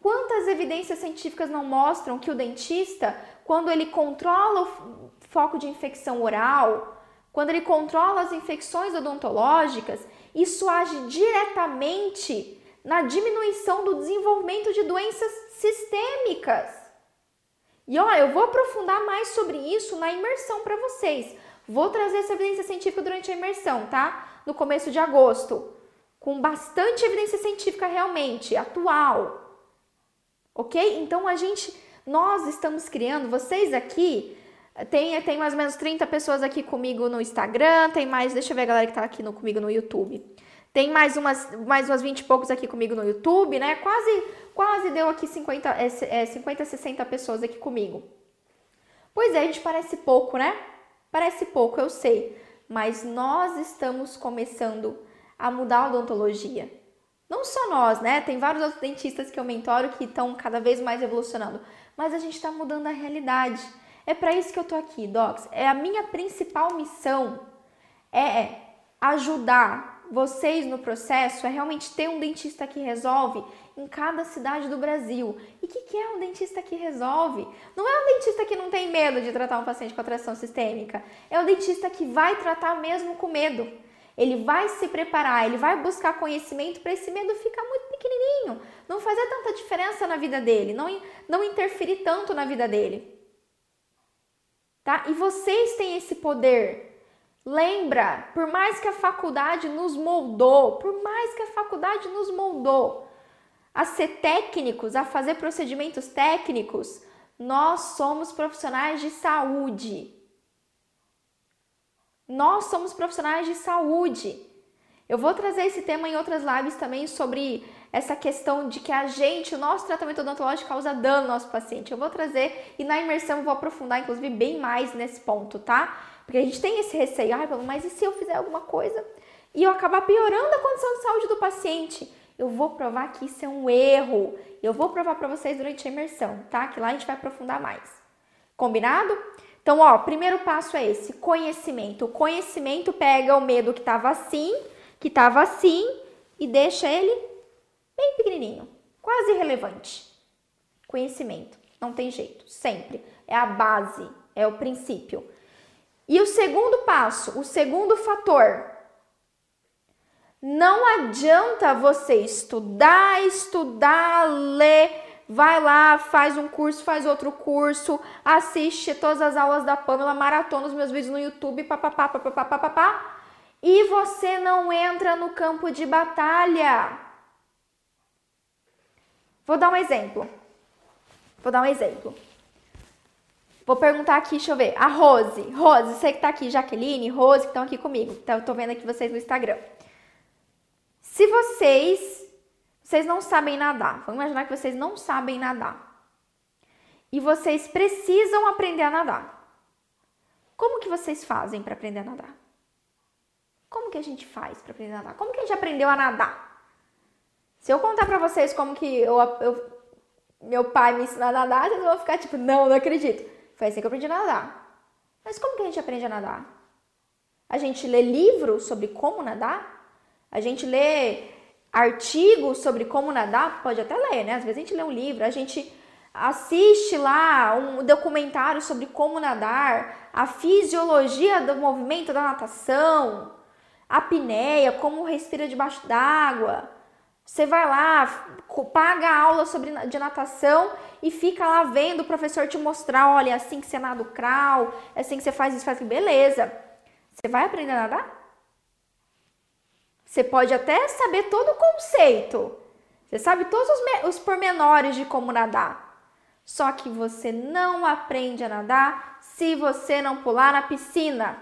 Quantas evidências científicas não mostram que o dentista, quando ele controla o foco de infecção oral, quando ele controla as infecções odontológicas, isso age diretamente na diminuição do desenvolvimento de doenças sistêmicas. E olha, eu vou aprofundar mais sobre isso na imersão para vocês. Vou trazer essa evidência científica durante a imersão, tá? No começo de agosto, com bastante evidência científica realmente atual. OK? Então a gente nós estamos criando, vocês aqui, Tem, tem mais ou menos 30 pessoas aqui comigo no Instagram, tem mais, deixa eu ver a galera que tá aqui no, comigo no YouTube. Tem mais umas, mais umas 20 e poucos aqui comigo no YouTube, né? Quase, quase deu aqui 50, é, é, 50, 60 pessoas aqui comigo. Pois é, a gente parece pouco, né? Parece pouco, eu sei. Mas nós estamos começando a mudar a odontologia. Não só nós, né? Tem vários outros dentistas que eu mentoro que estão cada vez mais evolucionando. Mas a gente está mudando a realidade. É para isso que eu tô aqui, Docs. É a minha principal missão é ajudar vocês no processo, é realmente ter um dentista que resolve em cada cidade do Brasil. E o que, que, é um dentista que resolve? Não é um dentista que não tem medo de tratar um paciente com atração sistêmica. É um dentista que vai tratar mesmo com medo. Ele vai se preparar, ele vai buscar conhecimento para esse medo ficar muito pequenininho, não fazer tanta diferença na vida dele, não, não interferir tanto na vida dele tá? E vocês têm esse poder. Lembra, por mais que a faculdade nos moldou, por mais que a faculdade nos moldou a ser técnicos, a fazer procedimentos técnicos, nós somos profissionais de saúde. Nós somos profissionais de saúde. Eu vou trazer esse tema em outras lives também sobre essa questão de que a gente, o nosso tratamento odontológico causa dano ao nosso paciente. Eu vou trazer e na imersão vou aprofundar, inclusive, bem mais nesse ponto, tá? Porque a gente tem esse receio, ai, mas e se eu fizer alguma coisa e eu acabar piorando a condição de saúde do paciente? Eu vou provar que isso é um erro. Eu vou provar para vocês durante a imersão, tá? Que lá a gente vai aprofundar mais. Combinado? Então, ó, primeiro passo é esse, conhecimento. O conhecimento pega o medo que estava assim, que estava assim e deixa ele bem pequenininho, quase irrelevante. Conhecimento, não tem jeito, sempre. É a base, é o princípio. E o segundo passo, o segundo fator. Não adianta você estudar, estudar, ler, vai lá, faz um curso, faz outro curso, assiste todas as aulas da Pamela, maratona os meus vídeos no YouTube, papapá, papapá, papapá, e você não entra no campo de batalha. Vou dar um exemplo. Vou dar um exemplo. Vou perguntar aqui, deixa eu ver. A Rose. Rose, você que tá aqui, Jaqueline, Rose, que estão aqui comigo. Então, eu tô vendo aqui vocês no Instagram. Se vocês, vocês não sabem nadar, vamos imaginar que vocês não sabem nadar. E vocês precisam aprender a nadar. Como que vocês fazem para aprender a nadar? Como que a gente faz para aprender a nadar? Como que a gente aprendeu a nadar? Se eu contar pra vocês como que eu, eu meu pai me ensinou a nadar, vocês vão ficar tipo, não, não acredito. Foi assim que eu aprendi a nadar. Mas como que a gente aprende a nadar? A gente lê livros sobre como nadar? A gente lê artigos sobre como nadar? Pode até ler, né? Às vezes a gente lê um livro, a gente assiste lá um documentário sobre como nadar, a fisiologia do movimento da natação, a apneia, como respira debaixo d'água. Você vai lá, paga aula sobre, de natação e fica lá vendo o professor te mostrar, olha, é assim que você nada o crawl, é assim que você faz isso, faz isso, beleza. Você vai aprender a nadar? Você pode até saber todo o conceito. Você sabe todos os, os pormenores de como nadar. Só que você não aprende a nadar se você não pular na piscina.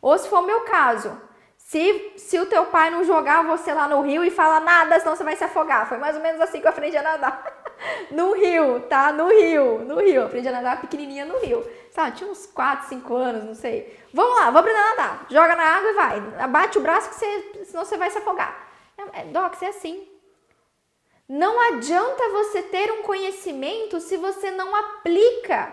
Ou se for o meu caso, se, se o teu pai não jogar você lá no rio e fala nada, senão você vai se afogar. Foi mais ou menos assim que eu aprendi a nadar. no rio, tá? No rio, no rio. Aprendi a nadar pequenininha no rio. Sabe, tinha uns 4, 5 anos, não sei. Vamos lá, vamos aprender a nadar. Joga na água e vai. Abate o braço, que você, senão você vai se afogar. É, Doc, é assim. Não adianta você ter um conhecimento se você não aplica.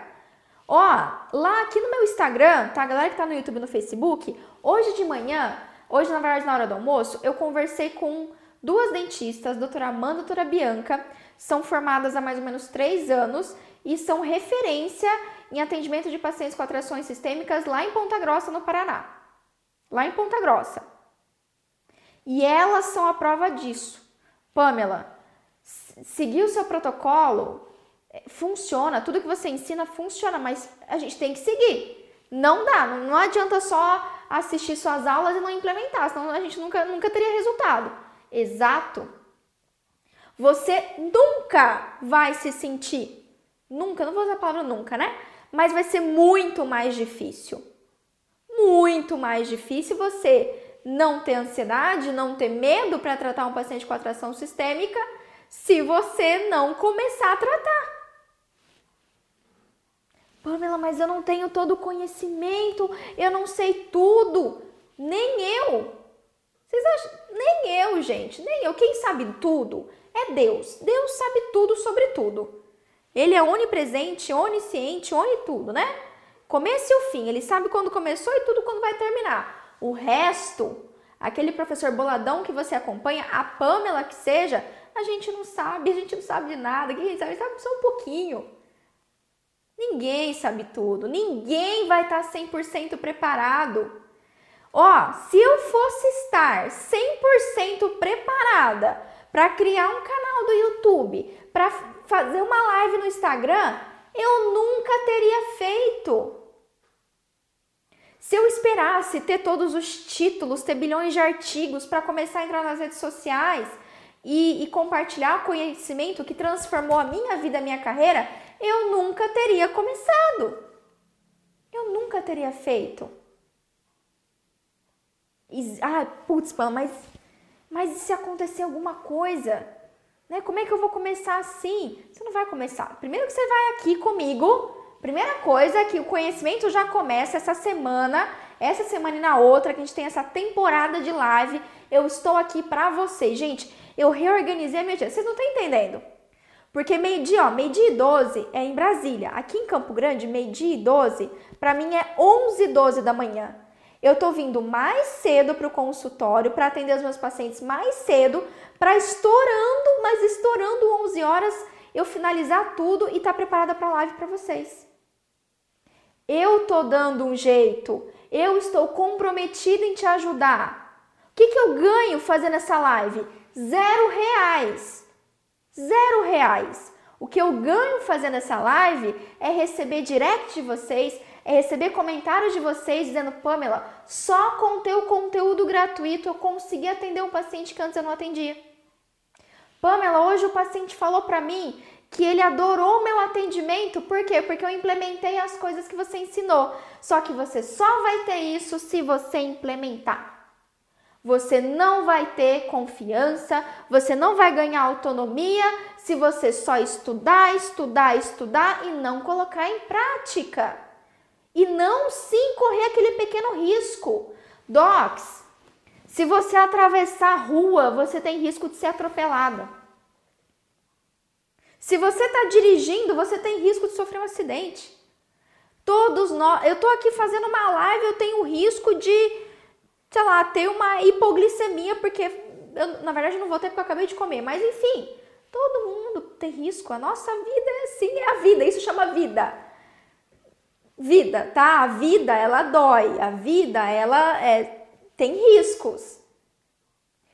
Ó, lá aqui no meu Instagram, tá? A galera que tá no YouTube e no Facebook, hoje de manhã Hoje, na verdade, na hora do almoço, eu conversei com duas dentistas, doutora Amanda e doutora Bianca, são formadas há mais ou menos três anos e são referência em atendimento de pacientes com atrações sistêmicas lá em Ponta Grossa, no Paraná. Lá em Ponta Grossa. E elas são a prova disso. Pamela, seguir o seu protocolo é, funciona, tudo que você ensina funciona, mas a gente tem que seguir. Não dá, não adianta só assistir suas aulas e não implementar, senão a gente nunca, nunca teria resultado. Exato. Você nunca vai se sentir, nunca, não vou usar a palavra nunca, né? mas vai ser muito mais difícil. Muito mais difícil você não ter ansiedade, não ter medo para tratar um paciente com atração sistêmica se você não começar a tratar. Pamela, mas eu não tenho todo o conhecimento, eu não sei tudo. Nem eu. Vocês acham? Nem eu, gente, nem eu. Quem sabe tudo é Deus. Deus sabe tudo sobre tudo. Ele é onipresente, onisciente, oni tudo, né? Começo e o fim. Ele sabe quando começou e tudo quando vai terminar. O resto, aquele professor boladão que você acompanha, a Pamela que seja, a gente não sabe, a gente não sabe de nada. Quem sabe, sabe só um pouquinho. Ninguém sabe tudo, ninguém vai estar 100% preparado. Ó, se eu fosse estar 100% preparada para criar um canal do YouTube, para fazer uma live no Instagram, eu nunca teria feito. Se eu esperasse ter todos os títulos, ter bilhões de artigos para começar a entrar nas redes sociais e, e compartilhar conhecimento que transformou a minha vida, a minha carreira, eu nunca teria começado. Eu nunca teria feito. E, ah, putz, mas, mas e se acontecer alguma coisa? Né? Como é que eu vou começar assim? Você não vai começar. Primeiro que você vai aqui comigo. Primeira coisa é que o conhecimento já começa essa semana, essa semana e na outra, que a gente tem essa temporada de live. Eu estou aqui para vocês. Gente, eu reorganizei a minha dia. Vocês não estão entendendo? Porque meio-dia, ó, meio-dia e 12 é em Brasília. Aqui em Campo Grande, meio-dia e 12, para mim é 11 e 12 da manhã. Eu tô vindo mais cedo para o consultório para atender os meus pacientes mais cedo, para estourando, mas estourando 11 horas, eu finalizar tudo e tá preparada para a live para vocês. Eu tô dando um jeito, eu estou comprometida em te ajudar. O que, que eu ganho fazendo essa live? Zero reais. Zero reais. O que eu ganho fazendo essa live é receber direct de vocês, é receber comentários de vocês dizendo, Pamela, só com teu conteúdo gratuito eu consegui atender um paciente que antes eu não atendia. Pamela, hoje o paciente falou para mim que ele adorou o meu atendimento, por quê? Porque eu implementei as coisas que você ensinou. Só que você só vai ter isso se você implementar. Você não vai ter confiança, você não vai ganhar autonomia se você só estudar, estudar, estudar e não colocar em prática. E não sim correr aquele pequeno risco. Docs, se você atravessar a rua, você tem risco de ser atropelada. Se você está dirigindo, você tem risco de sofrer um acidente. Todos nós, eu estou aqui fazendo uma live, eu tenho risco de sei lá, ter uma hipoglicemia, porque eu, na verdade, não vou ter porque eu acabei de comer. Mas enfim, todo mundo tem risco. A nossa vida é assim, é a vida. Isso chama vida. Vida, tá? A vida, ela dói. A vida, ela é, tem riscos.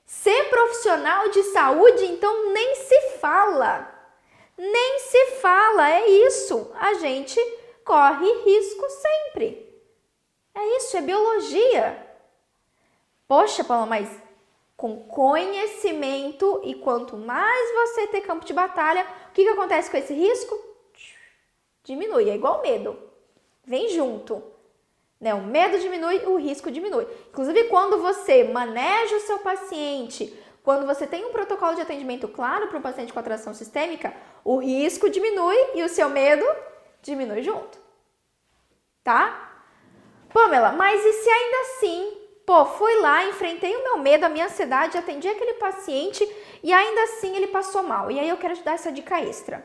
Ser profissional de saúde, então, nem se fala. Nem se fala, é isso. A gente corre risco sempre. É isso, é biologia. Poxa, Paula, mas com conhecimento e quanto mais você ter campo de batalha, o que, que acontece com esse risco? Diminui, é igual medo. Vem junto. Né? O medo diminui, o risco diminui. Inclusive, quando você maneja o seu paciente, quando você tem um protocolo de atendimento claro para um paciente com atração sistêmica, o risco diminui e o seu medo diminui junto. Tá? Pamela, mas e se ainda assim Pô, fui lá, enfrentei o meu medo, a minha ansiedade, atendi aquele paciente e ainda assim ele passou mal. E aí eu quero te dar essa dica extra.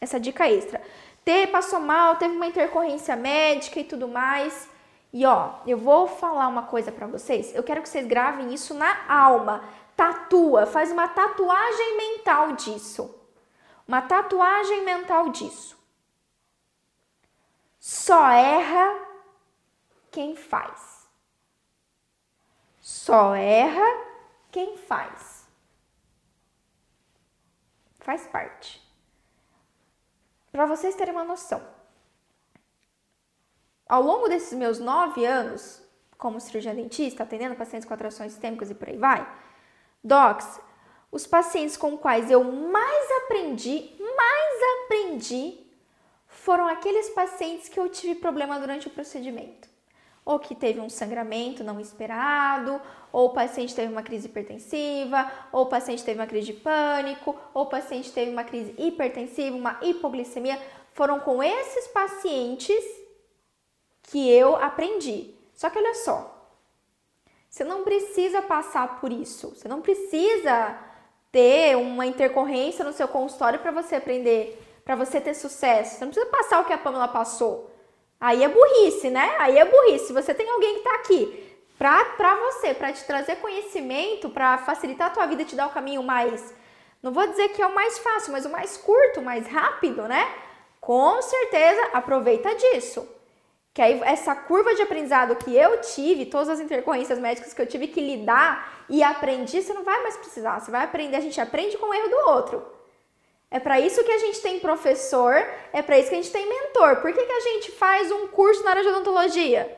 Essa dica extra. Te passou mal, teve uma intercorrência médica e tudo mais. E ó, eu vou falar uma coisa para vocês. Eu quero que vocês gravem isso na alma. Tatua, faz uma tatuagem mental disso. Uma tatuagem mental disso. Só erra quem faz. Só erra quem faz. Faz parte. Para vocês terem uma noção, ao longo desses meus nove anos como cirurgião dentista, atendendo pacientes com atrações sistêmicas e por aí vai, docs, os pacientes com quais eu mais aprendi, mais aprendi, foram aqueles pacientes que eu tive problema durante o procedimento. Ou que teve um sangramento não esperado, ou o paciente teve uma crise hipertensiva, ou o paciente teve uma crise de pânico, ou o paciente teve uma crise hipertensiva, uma hipoglicemia. Foram com esses pacientes que eu aprendi. Só que olha só, você não precisa passar por isso. Você não precisa ter uma intercorrência no seu consultório para você aprender, para você ter sucesso. Você não precisa passar o que a Pamela passou. Aí é burrice, né? Aí é burrice. Se você tem alguém que está aqui para você, para te trazer conhecimento, para facilitar a tua vida, te dar o caminho mais, não vou dizer que é o mais fácil, mas o mais curto, mais rápido, né? Com certeza aproveita disso. Que aí essa curva de aprendizado que eu tive, todas as intercorrências médicas que eu tive que lidar e aprendi, você não vai mais precisar. Você vai aprender, a gente aprende com o erro do outro. É para isso que a gente tem professor, é para isso que a gente tem mentor. Por que, que a gente faz um curso na área de odontologia?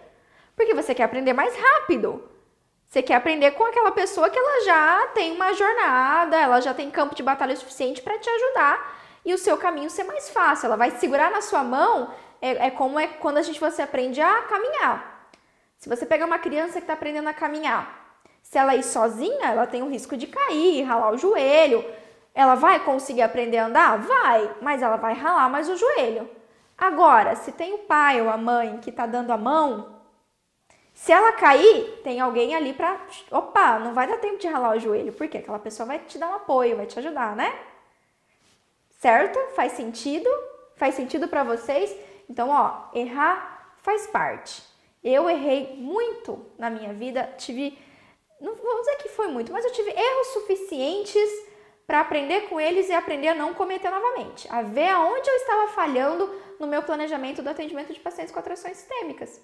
Porque você quer aprender mais rápido. Você quer aprender com aquela pessoa que ela já tem uma jornada, ela já tem campo de batalha suficiente para te ajudar e o seu caminho ser mais fácil. Ela vai segurar na sua mão é, é como é quando a gente você aprende a caminhar. Se você pegar uma criança que está aprendendo a caminhar, se ela ir sozinha, ela tem o risco de cair, ralar o joelho. Ela vai conseguir aprender a andar? Vai, mas ela vai ralar mais o joelho. Agora, se tem o pai ou a mãe que está dando a mão, se ela cair, tem alguém ali para. Opa, não vai dar tempo de ralar o joelho, porque aquela pessoa vai te dar um apoio, vai te ajudar, né? Certo? Faz sentido? Faz sentido para vocês? Então, ó, errar faz parte. Eu errei muito na minha vida, tive, não vou dizer que foi muito, mas eu tive erros suficientes para aprender com eles e aprender a não cometer novamente, a ver aonde eu estava falhando no meu planejamento do atendimento de pacientes com atrações sistêmicas.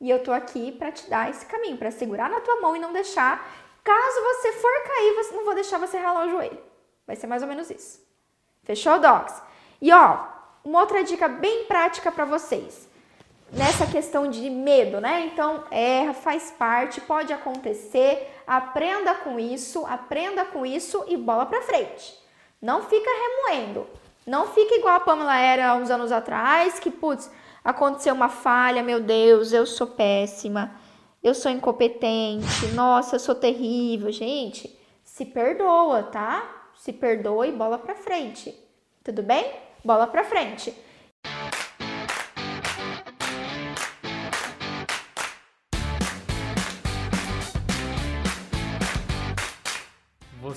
E eu tô aqui para te dar esse caminho, para segurar na tua mão e não deixar, caso você for cair, não vou deixar você ralar o joelho. Vai ser mais ou menos isso. Fechou, docs? E ó, uma outra dica bem prática para vocês. Nessa questão de medo, né? Então, erra, faz parte, pode acontecer, aprenda com isso, aprenda com isso e bola para frente. Não fica remoendo. Não fica igual a Pamela era uns anos atrás, que putz, aconteceu uma falha, meu Deus, eu sou péssima, eu sou incompetente, nossa, eu sou terrível. Gente, se perdoa, tá? Se perdoa e bola pra frente. Tudo bem? bola para frente.